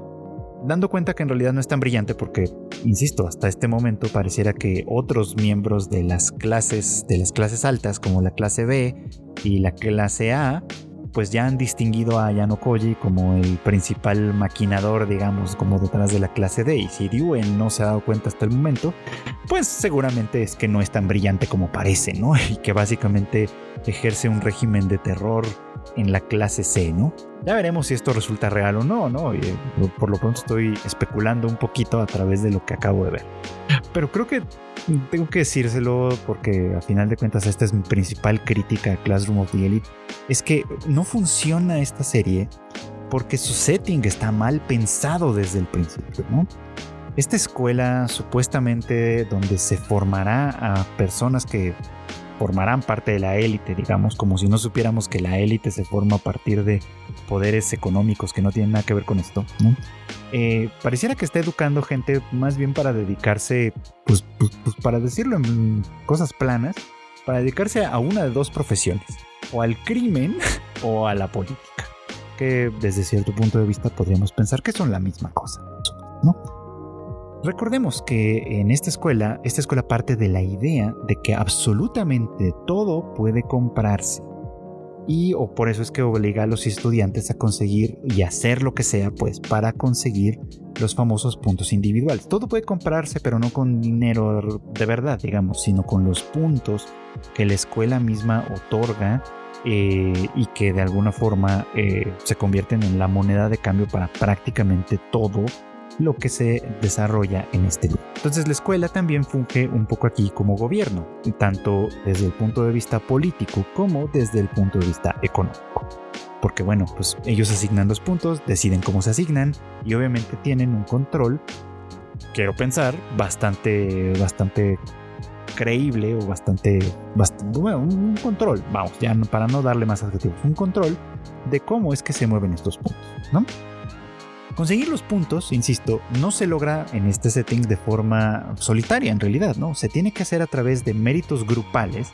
S1: Dando cuenta que en realidad no es tan brillante porque, insisto, hasta este momento pareciera que otros miembros de las clases, de las clases altas, como la clase B y la clase A, pues ya han distinguido a Yano Koji como el principal maquinador, digamos, como detrás de la clase D. Y si Ryuen no se ha dado cuenta hasta el momento, pues seguramente es que no es tan brillante como parece, ¿no? Y que básicamente ejerce un régimen de terror en la clase C, ¿no? Ya veremos si esto resulta real o no, ¿no? Eh, por lo pronto estoy especulando un poquito a través de lo que acabo de ver. Pero creo que tengo que decírselo porque a final de cuentas esta es mi principal crítica a Classroom of the Elite. Es que no funciona esta serie porque su setting está mal pensado desde el principio, ¿no? Esta escuela supuestamente donde se formará a personas que formarán parte de la élite, digamos, como si no supiéramos que la élite se forma a partir de poderes económicos que no tienen nada que ver con esto. Eh, pareciera que está educando gente más bien para dedicarse, pues, pues, pues, para decirlo en cosas planas, para dedicarse a una de dos profesiones, o al crimen o a la política, que desde cierto punto de vista podríamos pensar que son la misma cosa, ¿no? Recordemos que en esta escuela, esta escuela parte de la idea de que absolutamente todo puede comprarse. Y o por eso es que obliga a los estudiantes a conseguir y hacer lo que sea, pues, para conseguir los famosos puntos individuales. Todo puede comprarse, pero no con dinero de verdad, digamos, sino con los puntos que la escuela misma otorga eh, y que de alguna forma eh, se convierten en la moneda de cambio para prácticamente todo lo que se desarrolla en este lugar. Entonces la escuela también funge un poco aquí como gobierno, tanto desde el punto de vista político como desde el punto de vista económico. Porque bueno, pues ellos asignan los puntos, deciden cómo se asignan y obviamente tienen un control, quiero pensar, bastante, bastante creíble o bastante, bastante bueno, un control, vamos, ya para no darle más adjetivos, un control de cómo es que se mueven estos puntos, ¿no? Conseguir los puntos, insisto, no se logra en este setting de forma solitaria en realidad, ¿no? Se tiene que hacer a través de méritos grupales,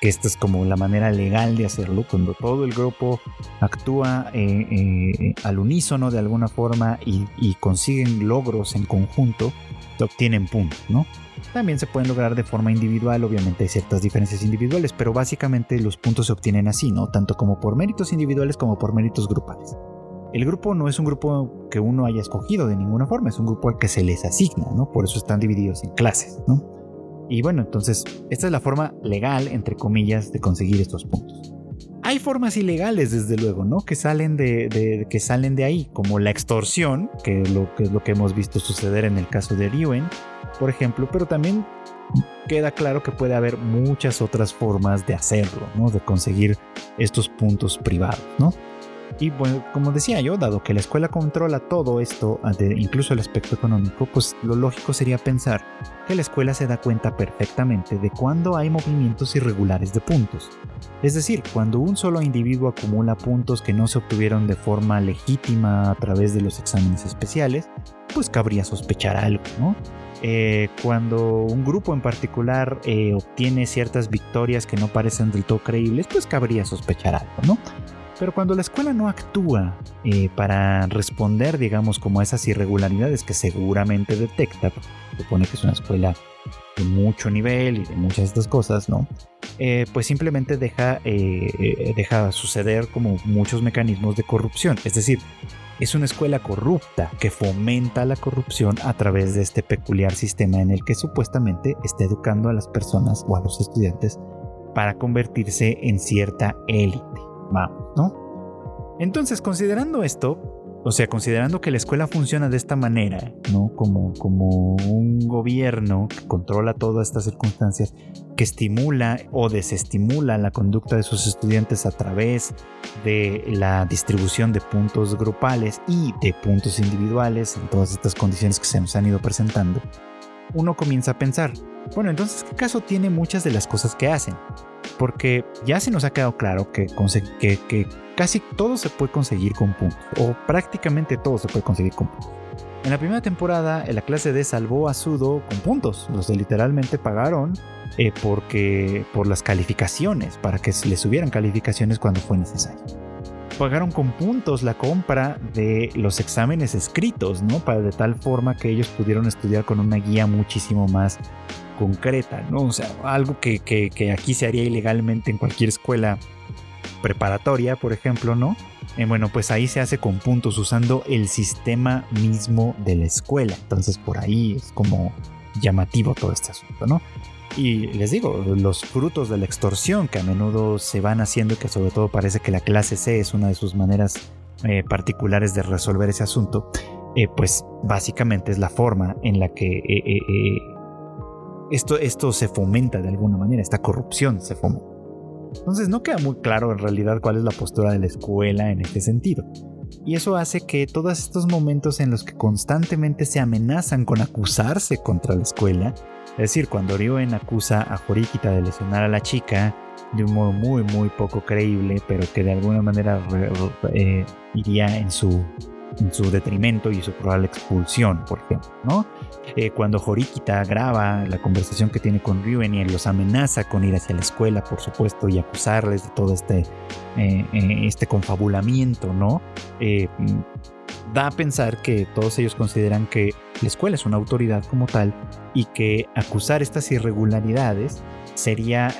S1: esta es como la manera legal de hacerlo, cuando todo el grupo actúa eh, eh, al unísono de alguna forma y, y, consiguen logros en conjunto, obtienen puntos, ¿no? También se pueden lograr de forma individual, obviamente hay ciertas diferencias individuales, pero básicamente los puntos se obtienen así, ¿no? Tanto como por méritos individuales como por méritos grupales. El grupo no es un grupo que uno haya escogido de ninguna forma, es un grupo al que se les asigna, ¿no? Por eso están divididos en clases, ¿no? Y bueno, entonces, esta es la forma legal, entre comillas, de conseguir estos puntos. Hay formas ilegales, desde luego, ¿no? Que salen de, que salen de ahí, como la extorsión, que, es lo que hemos visto suceder en el caso de Riven, por ejemplo, pero también queda claro que puede haber muchas otras formas de hacerlo, ¿no? De conseguir estos puntos privados, ¿no? Y bueno, como decía yo, dado que la escuela controla todo esto, incluso el aspecto económico, pues lo lógico sería pensar que la escuela se da cuenta perfectamente de cuando hay movimientos irregulares de puntos. Es decir, cuando un solo individuo acumula puntos que no se obtuvieron de forma legítima a través de los exámenes especiales, pues cabría sospechar algo, ¿no? Eh, cuando un grupo en particular eh, obtiene ciertas victorias que no parecen del todo creíbles, pues cabría sospechar algo, ¿no? Pero cuando la escuela no actúa eh, para responder, digamos, como a esas irregularidades que seguramente detecta, supone que es una escuela de mucho nivel y de muchas de estas cosas, ¿no? Eh, pues simplemente deja, eh, deja suceder como muchos mecanismos de corrupción. Es decir, es una escuela corrupta que fomenta la corrupción a través de este peculiar sistema en el que supuestamente está educando a las personas o a los estudiantes para convertirse en cierta élite. ¿No? Entonces, considerando esto, o sea, considerando que la escuela funciona de esta manera, ¿no? Como, como un gobierno que controla todas estas circunstancias, que estimula o desestimula la conducta de sus estudiantes a través de la distribución de puntos grupales y de puntos individuales en todas estas condiciones que se nos han ido presentando, uno comienza a pensar, bueno, entonces, ¿qué caso tiene muchas de las cosas que hacen? porque ya se nos ha quedado claro que, casi todo se puede conseguir con puntos, o prácticamente todo se puede conseguir con puntos. En la primera temporada, la clase D salvó a Sudo con puntos. Los de literalmente pagaron eh, porque, por las calificaciones, para que les subieran calificaciones cuando fue necesario. Pagaron con puntos la compra de los exámenes escritos, ¿no? Para de tal forma que ellos pudieron estudiar con una guía muchísimo más concreta, ¿no? O sea, algo que, aquí se haría ilegalmente en cualquier escuela preparatoria, por ejemplo, ¿no? Eh, bueno, pues ahí se hace con puntos usando el sistema mismo de la escuela. Entonces por ahí es como llamativo todo este asunto, ¿no? Y les digo, los frutos de la extorsión que a menudo se van haciendo, que sobre todo parece que la clase C es una de sus maneras eh, particulares de resolver ese asunto, eh, pues básicamente es la forma en la que esto, esto se fomenta de alguna manera, esta corrupción se fomenta. Entonces no queda muy claro en realidad cuál es la postura de la escuela en este sentido. Y eso hace que todos estos momentos en los que constantemente se amenazan con acusarse contra la escuela, es decir, cuando Ryoen acusa a Horikita de lesionar a la chica de un modo muy muy poco creíble, pero que de alguna manera eh, iría en su en su detrimento y su probable expulsión, por ejemplo, ¿no? Eh, cuando Horikita graba la conversación que tiene con Ryuen y los amenaza con ir hacia la escuela, por supuesto, y acusarles de todo este, eh, eh, este confabulamiento, ¿no? da a pensar que todos ellos consideran que la escuela es una autoridad como tal y que acusar estas irregularidades sería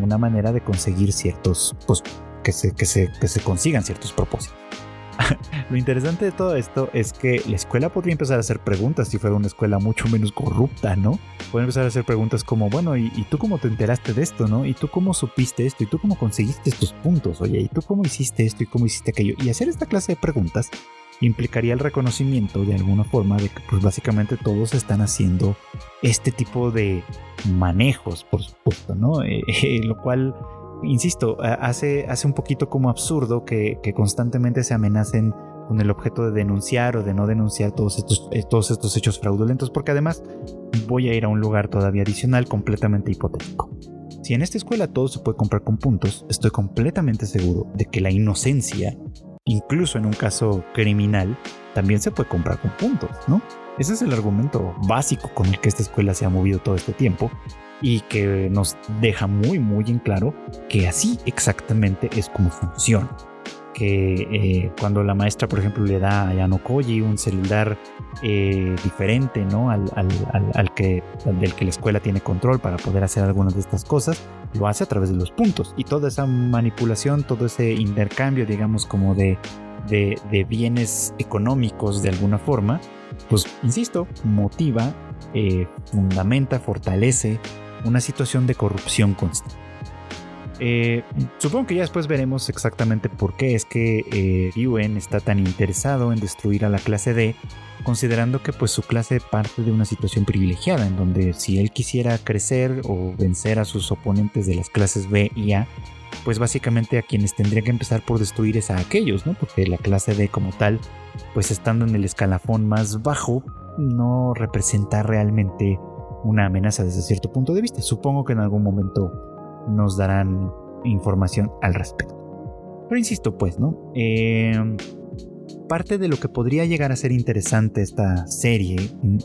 S1: una manera de conseguir ciertos, pues, que se, que se, que se consigan ciertos propósitos. Lo interesante de todo esto es que la escuela podría empezar a hacer preguntas si fuera una escuela mucho menos corrupta, ¿no? Puede empezar a hacer preguntas como, bueno, ¿y, tú cómo te enteraste de esto, no? ¿Y tú cómo supiste esto? ¿Y tú cómo conseguiste estos puntos? Oye, ¿y tú cómo hiciste esto? ¿Y cómo hiciste aquello? Y hacer esta clase de preguntas implicaría el reconocimiento de alguna forma de que pues básicamente todos están haciendo este tipo de manejos, por supuesto, ¿no? Eh, eh, lo cual insisto, hace, hace un poquito como absurdo que, constantemente se amenacen con el objeto de denunciar o de no denunciar todos estos, eh, todos estos hechos fraudulentos, porque además voy a ir a un lugar todavía adicional completamente hipotético. Si en esta escuela todo se puede comprar con puntos, estoy completamente seguro de que la inocencia, incluso en un caso criminal, también se puede comprar con puntos, ¿no? Ese es el argumento básico con el que esta escuela se ha movido todo este tiempo y que nos deja muy muy en claro que así exactamente es como funciona. Que eh, cuando la maestra, por ejemplo, le da a Yanokoji un celular eh, diferente ¿no? Al, que, del que la escuela tiene control para poder hacer algunas de estas cosas, lo hace a través de los puntos. Y toda esa manipulación, todo ese intercambio, digamos, como de bienes económicos de alguna forma, pues, insisto, motiva, eh, fundamenta, fortalece una situación de corrupción constante. Eh, supongo que ya después veremos exactamente por qué es que eh, está tan interesado en destruir a la clase D, considerando que pues su clase parte de una situación privilegiada, en donde si él quisiera crecer o vencer a sus oponentes de las clases B y A, pues básicamente a quienes tendría que empezar por destruir es a aquellos, ¿no? Porque la clase D como tal, pues estando en el escalafón más bajo, no representa realmente una amenaza desde cierto punto de vista. Supongo que en algún momento nos darán información al respecto. Pero insisto, pues, ¿no? Em, parte de lo que podría llegar a ser interesante esta serie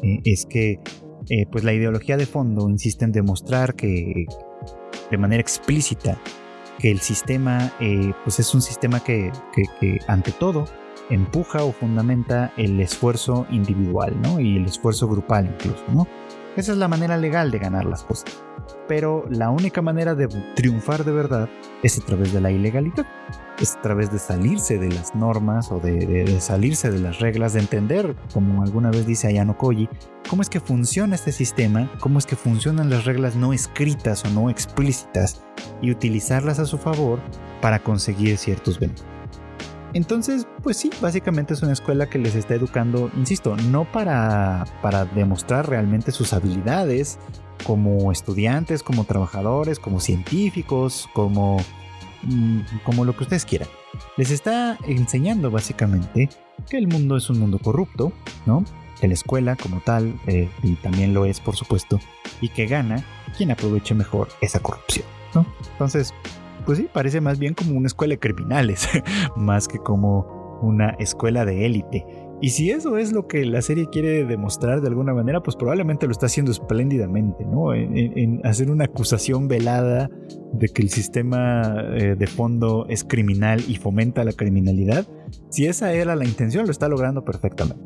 S1: eh, es que, eh, pues, la ideología de fondo insiste en demostrar que, de manera explícita, que el sistema, eh, pues, es un sistema que, que, ante todo, empuja o fundamenta el esfuerzo individual, ¿no? Y el esfuerzo grupal incluso, ¿no? Esa es la manera legal de ganar las cosas pero la única manera de triunfar de verdad es a través de la ilegalidad, es a través de salirse de las normas o de, salirse de las reglas, de entender, como alguna vez dice Ayano Koji, cómo es que funciona este sistema, cómo es que funcionan las reglas no escritas o no explícitas y utilizarlas a su favor para conseguir ciertos beneficios. Entonces, pues sí, básicamente es una escuela que les está educando, insisto, no para, para demostrar realmente sus habilidades como estudiantes, como trabajadores, como científicos, como, mm, como lo que ustedes quieran. Les está enseñando básicamente que el mundo es un mundo corrupto, ¿no? Que la escuela como tal, eh, y también lo es por supuesto, y que gana quien aproveche mejor esa corrupción, ¿no? Entonces, pues sí, parece más bien como una escuela de criminales, más que como una escuela de élite. Y si eso es lo que la serie quiere demostrar de alguna manera, pues probablemente lo está haciendo espléndidamente, ¿no? En, hacer una acusación velada de que el sistema eh, de fondo es criminal y fomenta la criminalidad. Si esa era la intención, lo está logrando perfectamente.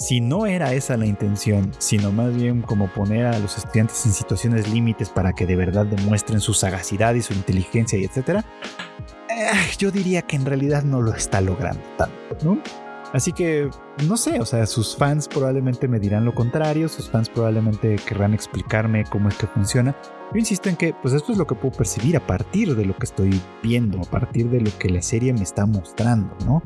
S1: Si no era esa la intención, sino más bien como poner a los estudiantes en situaciones límites para que de verdad demuestren su sagacidad y su inteligencia y etcétera, eh, yo diría que en realidad no lo está logrando tanto, ¿no? Así que, no sé, o sea, sus fans probablemente me dirán lo contrario, sus fans probablemente querrán explicarme cómo es que funciona. Yo insisto en que, pues esto es lo que puedo percibir a partir de lo que estoy viendo, a partir de lo que la serie me está mostrando, ¿no?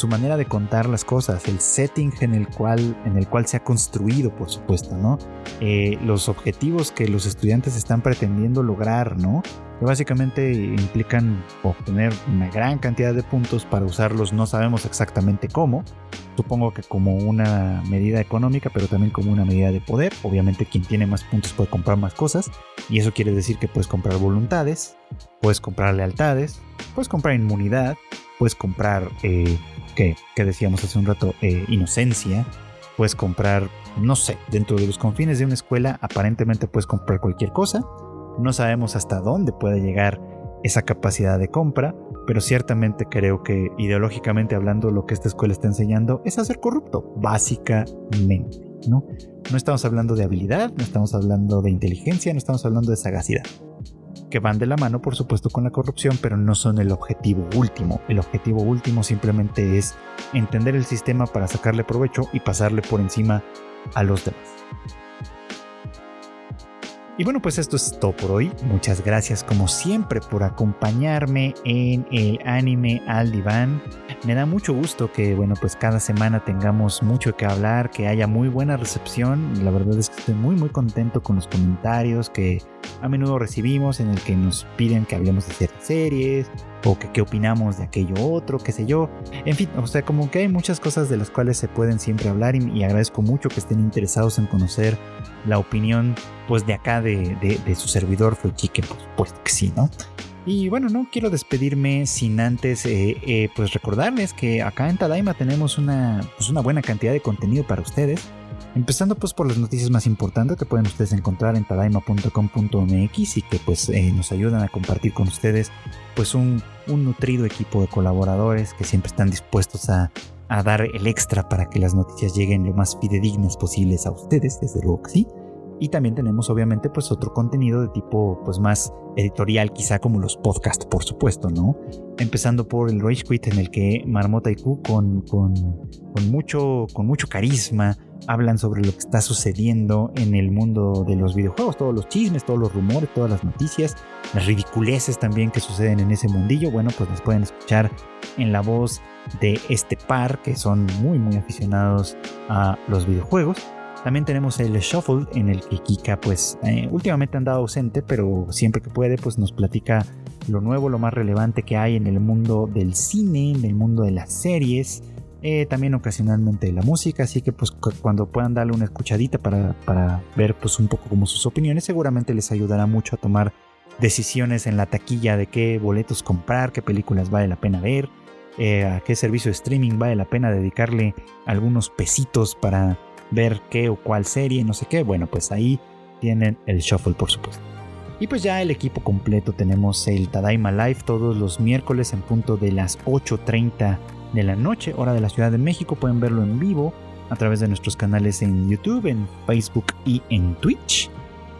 S1: Su manera de contar las cosas, el setting en el cual, en el cual se ha construido, por supuesto, ¿no? Eh, los objetivos que los estudiantes están pretendiendo lograr, ¿no? que básicamente implican obtener una gran cantidad de puntos para usarlos, no sabemos exactamente cómo, supongo que como una medida económica, pero también como una medida de poder, obviamente quien tiene más puntos puede comprar más cosas, y eso quiere decir que puedes comprar voluntades, puedes comprar lealtades, puedes comprar inmunidad, puedes comprar, eh, ¿qué, decíamos hace un rato? Eh, inocencia, puedes comprar, no sé, dentro de los confines de una escuela aparentemente puedes comprar cualquier cosa, no sabemos hasta dónde puede llegar esa capacidad de compra, pero ciertamente creo que ideológicamente hablando lo que esta escuela está enseñando es a ser corrupto, básicamente, ¿no? No estamos hablando de habilidad, no estamos hablando de inteligencia, no estamos hablando de sagacidad, que van de la mano por supuesto con la corrupción, pero no son el objetivo último. El objetivo último simplemente es entender el sistema para sacarle provecho y pasarle por encima a los demás. Y bueno, pues esto es todo por hoy. Muchas gracias como siempre por acompañarme en el anime al diván. Me da mucho gusto que, bueno, pues cada semana tengamos mucho que hablar, que haya muy buena recepción. La verdad es que estoy muy, muy contento con los comentarios que a menudo recibimos en el que nos piden que hablemos de ciertas series o que qué opinamos de aquello otro, qué sé yo. En fin, o sea, como que hay muchas cosas de las cuales se pueden siempre hablar y, agradezco mucho que estén interesados en conocer la opinión pues de acá de, su servidor fue Chique, que sí, ¿no? Y bueno, no quiero despedirme sin antes eh, eh, pues recordarles que acá en Tadaima tenemos una, pues una buena cantidad de contenido para ustedes. Empezando pues por las noticias más importantes que pueden ustedes encontrar en tadaima.com.mx y que pues eh, nos ayudan a compartir con ustedes pues un, un, nutrido equipo de colaboradores que siempre están dispuestos a, a dar el extra para que las noticias lleguen lo más fidedignas posibles a ustedes, desde luego que sí. Y también tenemos obviamente pues otro contenido de tipo pues más editorial quizá como los podcasts por supuesto, ¿no? Empezando por el Rage Quit en el que Marmota y Q con, con, con, mucho, con mucho carisma, hablan sobre lo que está sucediendo en el mundo de los videojuegos, todos los chismes, todos los rumores, todas las noticias, las ridiculeces también que suceden en ese mundillo. Bueno, pues las pueden escuchar en la voz de este par que son muy muy aficionados a los videojuegos. También tenemos el Shuffle en el que Kika pues eh, últimamente andado ausente, pero siempre que puede pues nos platica lo nuevo, lo más relevante que hay en el mundo del cine, en el mundo de las series, eh, también ocasionalmente de la música, así que pues cuando puedan darle una escuchadita para, para ver pues un poco como sus opiniones, seguramente les ayudará mucho a tomar decisiones en la taquilla de qué boletos comprar, qué películas vale la pena ver, eh, a qué servicio de streaming vale la pena dedicarle algunos pesitos para ver qué o cuál serie, no sé qué. Bueno, pues ahí tienen el shuffle, por supuesto. Y pues ya el equipo completo tenemos el Tadaima Live todos los miércoles en punto de las 8.30 de la noche, hora de la Ciudad de México. Pueden verlo en vivo a través de nuestros canales en YouTube, en Facebook y en Twitch.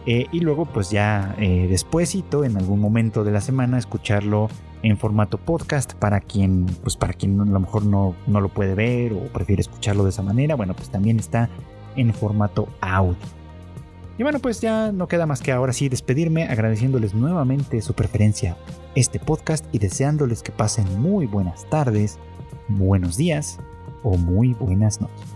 S1: Eh, y luego pues ya eh, despuésito, en algún momento de la semana, escucharlo en formato podcast para quien, pues para quien a lo mejor no, no lo puede ver o prefiere escucharlo de esa manera, bueno, pues también está en formato audio. Y bueno, pues ya no queda más que ahora sí despedirme agradeciéndoles nuevamente su preferencia este podcast y deseándoles que pasen muy buenas tardes, buenos días o muy buenas noches.